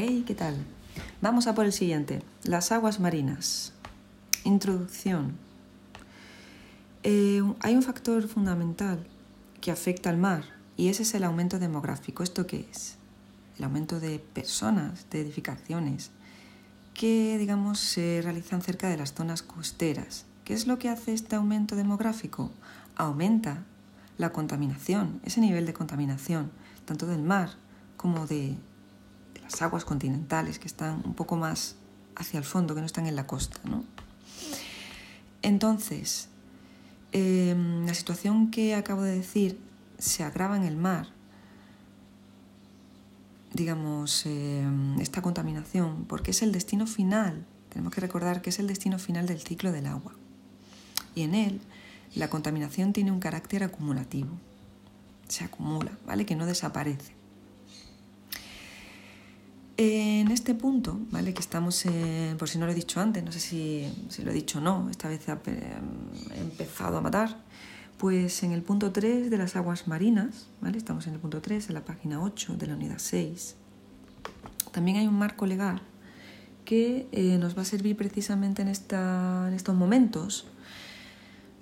Hey, ¿qué tal? Vamos a por el siguiente. Las aguas marinas. Introducción. Eh, hay un factor fundamental que afecta al mar y ese es el aumento demográfico. ¿Esto qué es? El aumento de personas, de edificaciones que, digamos, se realizan cerca de las zonas costeras. ¿Qué es lo que hace este aumento demográfico? Aumenta la contaminación, ese nivel de contaminación, tanto del mar como de, las aguas continentales, que están un poco más hacia el fondo, que no están en la costa. Entonces, em, la situación que acabo de decir se agrava en el mar, digamos, em, esta contaminación, porque es el destino final, tenemos que recordar que es el destino final del ciclo del agua. Y en él la contaminación tiene un carácter acumulativo, se acumula, ¿vale? Que no desaparece. En este punto, ¿vale? Que estamos, por si no lo he dicho antes, no sé si, lo he dicho o no, esta vez he empezado a matar, pues en el punto 3 de las aguas marinas, ¿vale? Estamos en el punto 3, en la página 8 de la unidad 6. También hay un marco legal que eh, nos va a servir precisamente en, esta, en estos momentos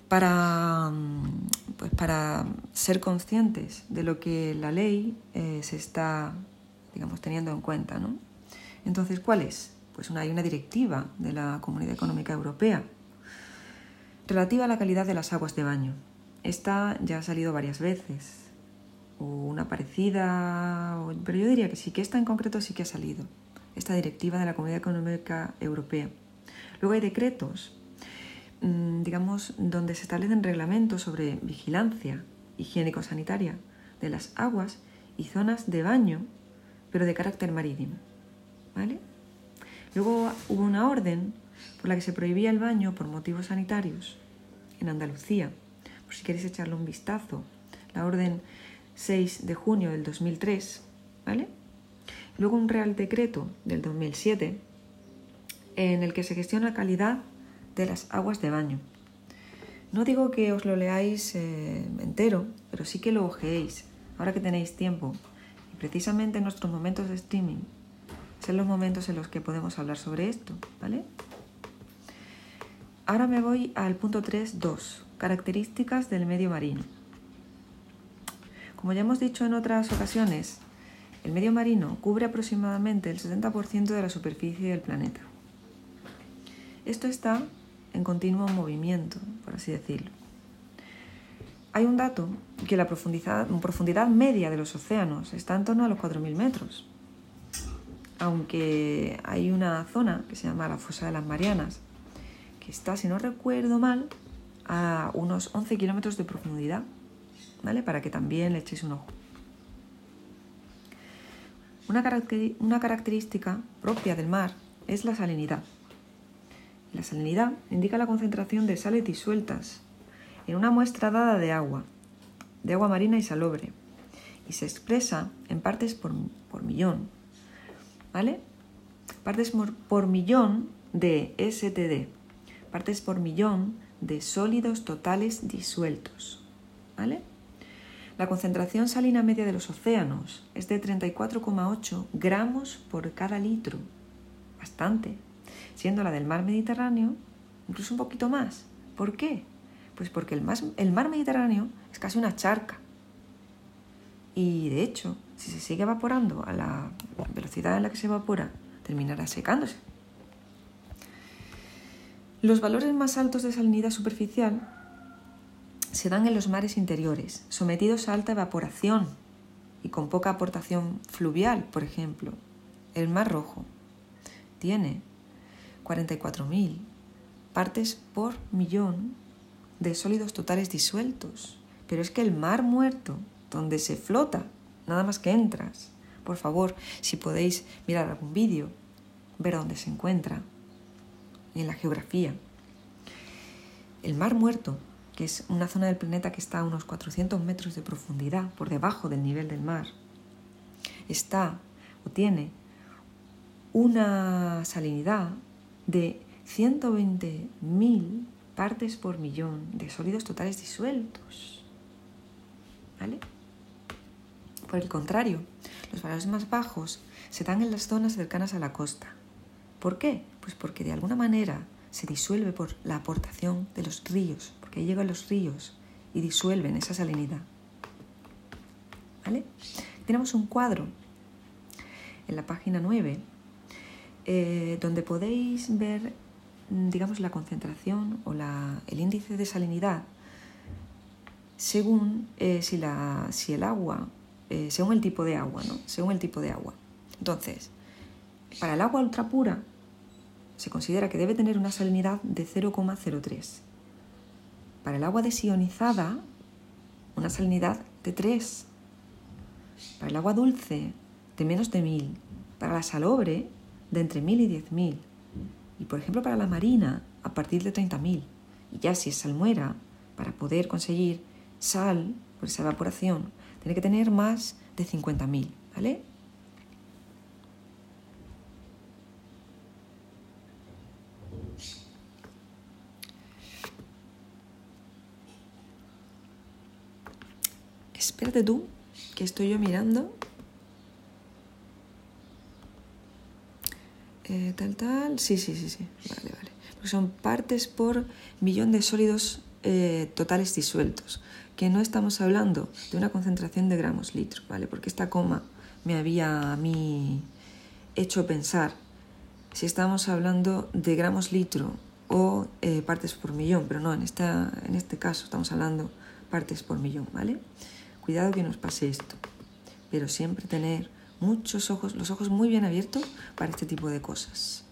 para, pues para ser conscientes de lo que la ley eh, se está digamos, teniendo en cuenta. ¿no? Entonces, ¿cuál es? Pues hay una directiva de la Comunidad Económica Europea relativa a la calidad de las aguas de baño. Esta ya ha salido varias veces, o una parecida, pero yo diría que sí, que esta en concreto sí que ha salido, esta directiva de la Comunidad Económica Europea. Luego hay decretos Mm, digamos, donde se establecen reglamentos sobre vigilancia higiénico-sanitaria de las aguas y zonas de baño, pero de carácter marítimo. ¿Vale? Luego hubo una orden por la que se prohibía el baño por motivos sanitarios en Andalucía. Por si queréis echarle un vistazo, la orden 6 de junio del 2003, ¿vale? Luego un Real Decreto del 2007 en el que se gestiona la calidad de las aguas de baño. No digo que os lo leáis eh, entero, pero sí que lo ojeéis, ahora que tenéis tiempo. Precisamente en nuestros momentos de streaming son los momentos en los que podemos hablar sobre esto, ¿vale? Ahora me voy al punto 3.2, características del medio marino. Como ya hemos dicho en otras ocasiones, el medio marino cubre aproximadamente el 70% de la superficie del planeta. Esto está en continuo movimiento, por así decirlo. Hay un dato que la profundidad, media de los océanos está en torno a los 4.000 metros, aunque hay una zona que se llama la fosa de las Marianas, que está, si no recuerdo mal, a unos 11 kilómetros de profundidad, ¿vale? Para que también le echéis un ojo. Una característica propia del mar es la salinidad. La salinidad indica la concentración de sales disueltas en una muestra dada de agua, de agua marina y salobre, y se expresa en partes por, millón. ¿Vale? Partes por millón de STD, partes por millón de sólidos totales disueltos. ¿Vale? La concentración salina media de los océanos es de 34,8 gramos por cada litro. Bastante siendo la del mar Mediterráneo incluso un poquito más. ¿Por qué? Pues porque el, el mar Mediterráneo es casi una charca. Y de hecho, si se sigue evaporando a la velocidad en la que se evapora, terminará secándose. Los valores más altos de salinidad superficial se dan en los mares interiores, sometidos a alta evaporación y con poca aportación fluvial, por ejemplo. El Mar Rojo tiene 44.000 partes por millón de sólidos totales disueltos. Pero es que el mar muerto, donde se flota, nada más que entras, por favor, si podéis mirar algún vídeo, ver dónde se encuentra, en la geografía. El mar muerto, que es una zona del planeta que está a unos 400 metros de profundidad por debajo del nivel del mar, está o tiene una salinidad de 120.000 partes por millón de sólidos totales disueltos. ¿Vale? Por el contrario, los valores más bajos se dan en las zonas cercanas a la costa. ¿Por qué? Pues porque de alguna manera se disuelve por la aportación de los ríos, porque llegan los ríos y disuelven esa salinidad. ¿Vale? Tenemos un cuadro en la página 9 eh, donde podéis ver, digamos, la concentración o el índice de salinidad según eh, si, la, si el agua, eh, según el tipo de agua, ¿no? Según el tipo de agua. Entonces, para el agua ultra pura se considera que debe tener una salinidad de 0,03. Para el agua desionizada, una salinidad de 3. Para el agua dulce, de menos de 1000. Para la salobre, de entre 1000 y 10000. Y por ejemplo, para la marina, a partir de 30.000. Y ya si es salmuera, para poder conseguir sal, por esa evaporación, tiene que tener más de 50.000, ¿vale? Espérate tú, que estoy yo mirando. Eh, tal, tal. Sí, sí, sí, sí. Vale, vale. Son partes por millón de sólidos eh, totales disueltos. Que no estamos hablando de una concentración de gramos litro, ¿vale? Porque esta coma me había a mí hecho pensar si estamos hablando de gramos litro o eh, partes por millón, pero no, en, esta, en este caso estamos hablando partes por millón, ¿vale? Cuidado que nos pase esto, pero siempre tener muchos ojos, los ojos muy bien abiertos para este tipo de cosas.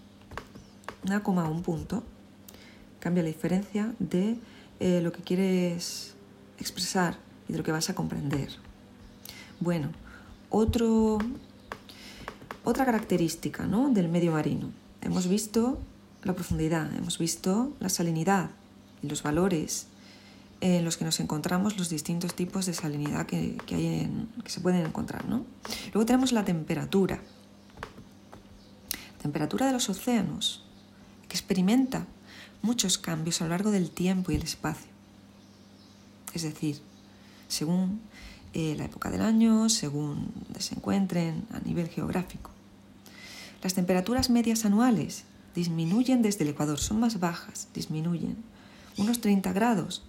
Una coma un punto cambia la diferencia de eh, lo que quieres expresar y de lo que vas a comprender. Bueno, otra característica ¿no? del medio marino. Hemos visto la profundidad, hemos visto la salinidad y los valores en los que nos encontramos los distintos tipos de salinidad que, hay que se pueden encontrar. ¿no? Luego tenemos la temperatura. Temperatura de los océanos, que experimenta muchos cambios a lo largo del tiempo y el espacio. Es decir, según eh, la época del año, según se encuentren a nivel geográfico. Las temperaturas medias anuales disminuyen desde el Ecuador, son más bajas, disminuyen unos 30 grados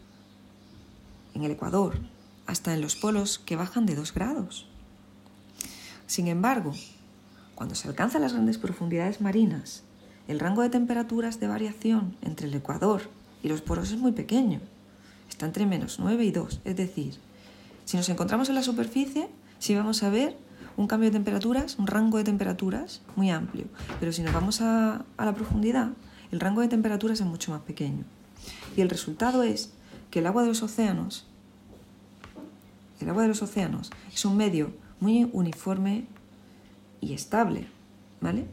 en el Ecuador, hasta en los polos que bajan de 2 grados. Sin embargo, cuando se alcanzan las grandes profundidades marinas, el rango de temperaturas de variación entre el Ecuador y los polos es muy pequeño. Está entre menos 9 y 2. Es decir, si nos encontramos en la superficie, sí vamos a ver un cambio de temperaturas, un rango de temperaturas muy amplio. Pero si nos vamos a, a la profundidad, el rango de temperaturas es mucho más pequeño. Y el resultado es que el agua de los océanos, el agua de los océanos es un medio muy uniforme y estable, ¿vale?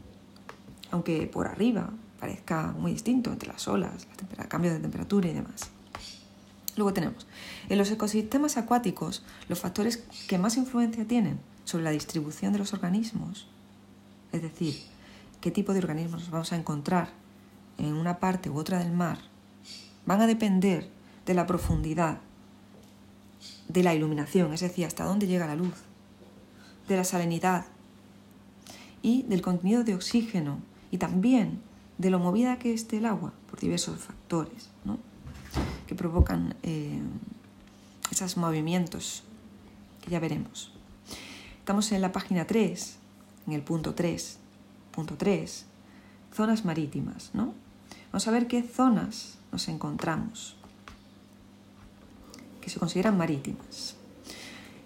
Aunque por arriba parezca muy distinto entre las olas, el cambio de temperatura y demás. Luego tenemos, en los ecosistemas acuáticos, los factores que más influencia tienen sobre la distribución de los organismos, es decir, qué tipo de organismos vamos a encontrar en una parte u otra del mar, van a depender de la profundidad, de la iluminación, es decir, hasta dónde llega la luz, de la salinidad y del contenido de oxígeno y también de lo movida que esté el agua por diversos factores que provocan eh, esos movimientos que ya veremos. Estamos en la página 3, en el punto 3, punto 3, zonas marítimas. ¿no? Vamos a ver qué zonas nos encontramos que se consideran marítimas.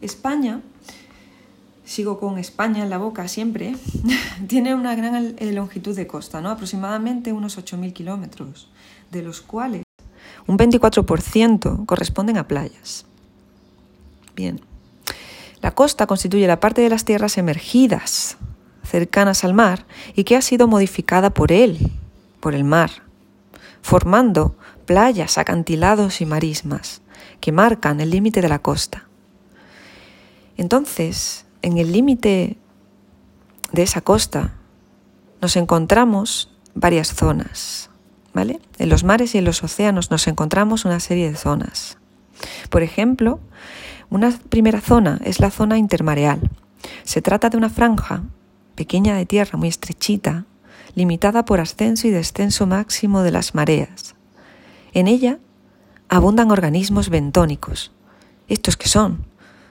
España, sigo con España en la boca siempre, tiene una gran eh, longitud de costa, ¿no? aproximadamente unos 8.000 kilómetros, de los cuales un 24% corresponden a playas. Bien, la costa constituye la parte de las tierras emergidas, cercanas al mar, y que ha sido modificada por él, por el mar, formando playas, acantilados y marismas que marcan el límite de la costa. Entonces, en el límite de esa costa nos encontramos varias zonas, ¿vale? En los mares y en los océanos nos encontramos una serie de zonas. Por ejemplo, una primera zona es la zona intermareal. Se trata de una franja pequeña de tierra, muy estrechita, limitada por ascenso y descenso máximo de las mareas. En ella abundan organismos bentónicos. ¿Estos qué son?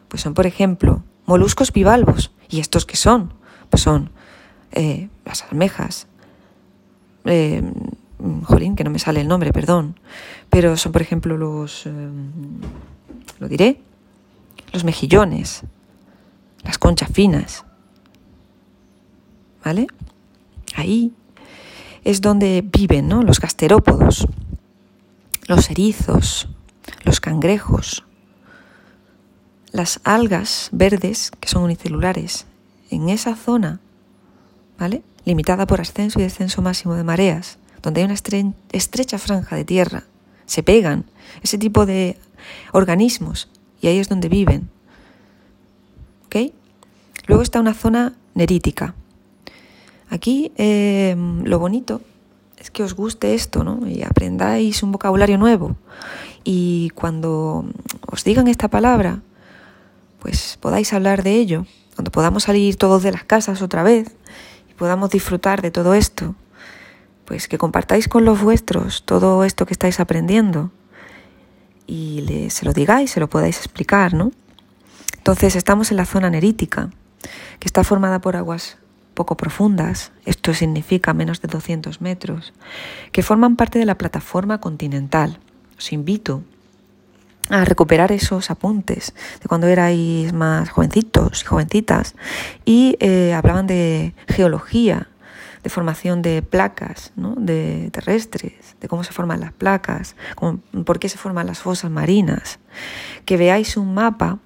Pues son, por ejemplo, moluscos bivalvos. ¿Y estos qué son? Pues son eh, las almejas. Eh, jolín, que no me sale el nombre, perdón. Pero son, por ejemplo, los... Eh, lo diré. Los mejillones. Las conchas finas. ¿vale? Ahí es donde viven ¿no? los gasterópodos, los erizos, los cangrejos, las algas verdes que son unicelulares. En esa zona, ¿vale? Limitada por ascenso y descenso máximo de mareas, donde hay una estrecha franja de tierra, se pegan ese tipo de organismos y ahí es donde viven. ¿Ok? Luego está una zona nerítica, Aquí em, lo bonito es que os guste esto, ¿no? Y aprendáis un vocabulario nuevo. Y cuando os digan esta palabra, pues podáis hablar de ello. Cuando podamos salir todos de las casas otra vez y podamos disfrutar de todo esto, pues que compartáis con los vuestros todo esto que estáis aprendiendo y se lo digáis, se lo podáis explicar, ¿no? Entonces estamos en la zona nerítica, que está formada por aguas poco profundas, esto significa menos de 200 metros, que forman parte de la plataforma continental. Os invito a recuperar esos apuntes de cuando erais más jovencitos y jovencitas y eh, hablaban de geología, de formación de placas ¿no? de terrestres, de cómo se forman las placas, por qué se forman las fosas marinas, que veáis un mapa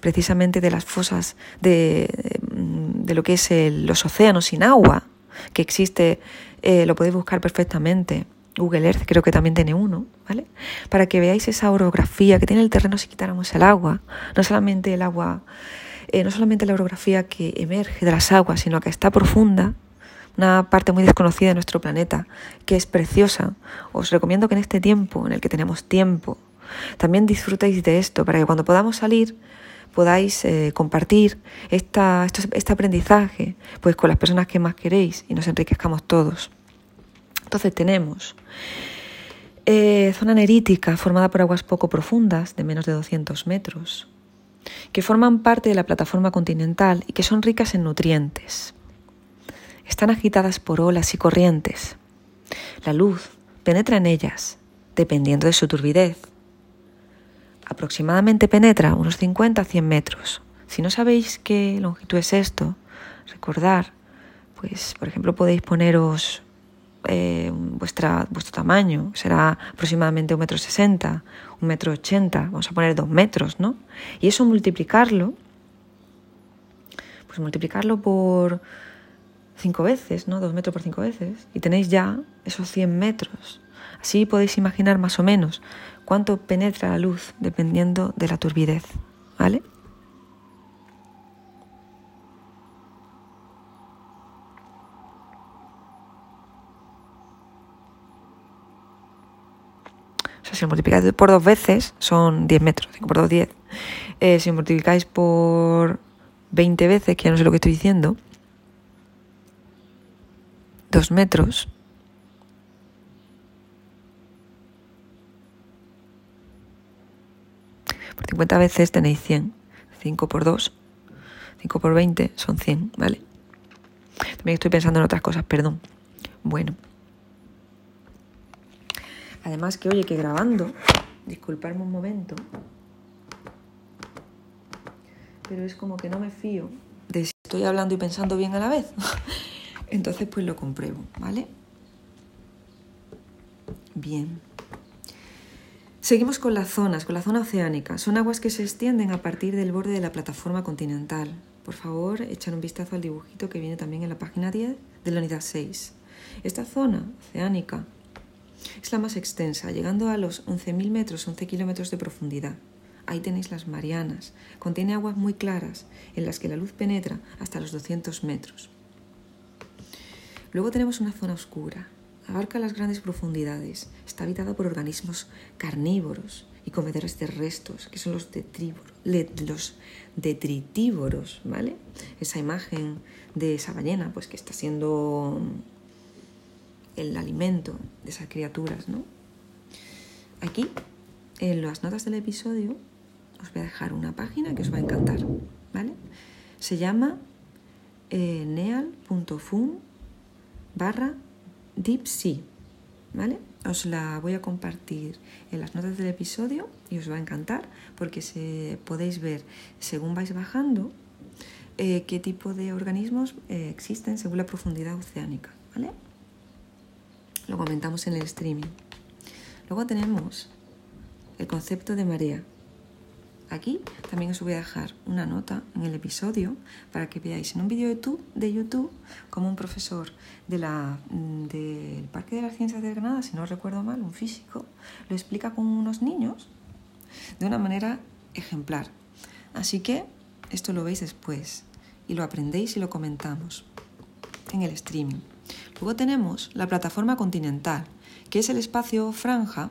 precisamente de las fosas de, de lo que es los océanos sin agua, que existe, eh, lo podéis buscar perfectamente. Google Earth creo que también tiene uno, ¿vale? Para que veáis esa orografía que tiene el terreno si quitáramos el agua. No solamente el agua, eh, no solamente la orografía que emerge de las aguas, sino que está profunda, una parte muy desconocida de nuestro planeta, que es preciosa. Os recomiendo que en este tiempo, en el que tenemos tiempo, también disfrutéis de esto, para que cuando podamos salir podáis eh, compartir esta, este aprendizaje pues, con las personas que más queréis y nos enriquezcamos todos. Entonces tenemos eh, zona nerítica formada por aguas poco profundas, de menos de 200 metros, que forman parte de la plataforma continental y que son ricas en nutrientes. Están agitadas por olas y corrientes. La luz penetra en ellas, dependiendo de su turbidez aproximadamente penetra unos 50 a 100 metros. Si no sabéis qué longitud es esto, recordar, pues por ejemplo podéis poneros eh, vuestra, vuestro tamaño, será aproximadamente un metro sesenta, un metro ochenta, vamos a poner dos metros, ¿no? Y eso multiplicarlo, pues multiplicarlo por cinco veces, ¿no? Dos metros por cinco veces, y tenéis ya esos 100 metros. Así podéis imaginar más o menos cuánto penetra la luz dependiendo de la turbidez, ¿vale? O sea, si lo multiplicáis por dos veces son 10 metros, 5 por 2, 10. Eh, si multiplicáis por 20 veces, que ya no sé lo que estoy diciendo, 2 metros, 50 veces tenéis 100. 5 por 2, 5 por 20 son 100, ¿vale? También estoy pensando en otras cosas, perdón. Bueno. Además que, oye, que grabando, disculparme un momento, pero es como que no me fío de si estoy hablando y pensando bien a la vez. Entonces, pues lo compruebo, ¿vale? Bien. Seguimos con las zonas, con la zona oceánica. Son aguas que se extienden a partir del borde de la plataforma continental. Por favor, echar un vistazo al dibujito que viene también en la página 10 de la unidad 6. Esta zona oceánica es la más extensa, llegando a los 11.000 metros, 11 kilómetros de profundidad. Ahí tenéis las Marianas. Contiene aguas muy claras, en las que la luz penetra hasta los 200 metros. Luego tenemos una zona oscura, abarca las grandes profundidades, está habitada por organismos carnívoros y comedores de restos, que son los, los detritívoros, ¿vale? Esa imagen de esa ballena, pues que está siendo el alimento de esas criaturas, ¿no? Aquí, en las notas del episodio, os voy a dejar una página que os va a encantar, ¿vale? Se llama eh, neal.fun barra deepsea, ¿vale? Os la voy a compartir en las notas del episodio y os va a encantar porque se, podéis ver según vais bajando eh, qué tipo de organismos eh, existen según la profundidad oceánica, ¿vale? Lo comentamos en el streaming. Luego tenemos el concepto de marea. Aquí también os voy a dejar una nota en el episodio para que veáis en un vídeo de YouTube, de YouTube como un profesor de la, del Parque de las Ciencias de Granada, si no recuerdo mal, un físico, lo explica con unos niños de una manera ejemplar. Así que esto lo veis después y lo aprendéis y lo comentamos en el streaming. Luego tenemos la plataforma continental, que es el espacio franja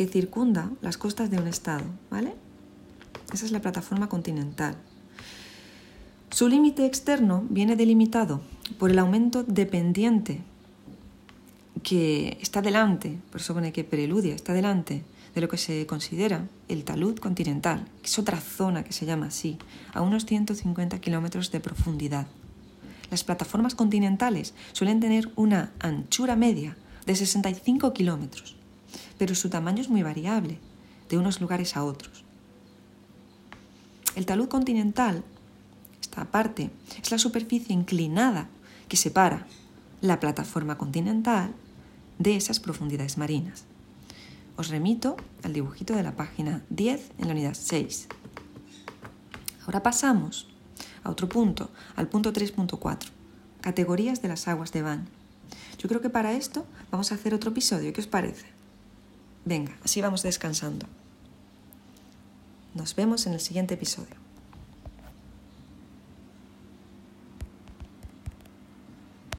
que circunda las costas de un estado, ¿vale? Esa es la plataforma continental. Su límite externo viene delimitado por el aumento dependiente que está delante, por eso pone que preludia, está delante de lo que se considera el talud continental, que es otra zona que se llama así, a unos 150 kilómetros de profundidad. Las plataformas continentales suelen tener una anchura media de 65 kilómetros, pero su tamaño es muy variable de unos lugares a otros. El talud continental, esta parte, es la superficie inclinada que separa la plataforma continental de esas profundidades marinas. Os remito al dibujito de la página 10 en la unidad 6. Ahora pasamos a otro punto, al punto 3.4, categorías de las aguas de baño. Yo creo que para esto vamos a hacer otro episodio, ¿qué os parece? Venga, así vamos descansando. Nos vemos en el siguiente episodio.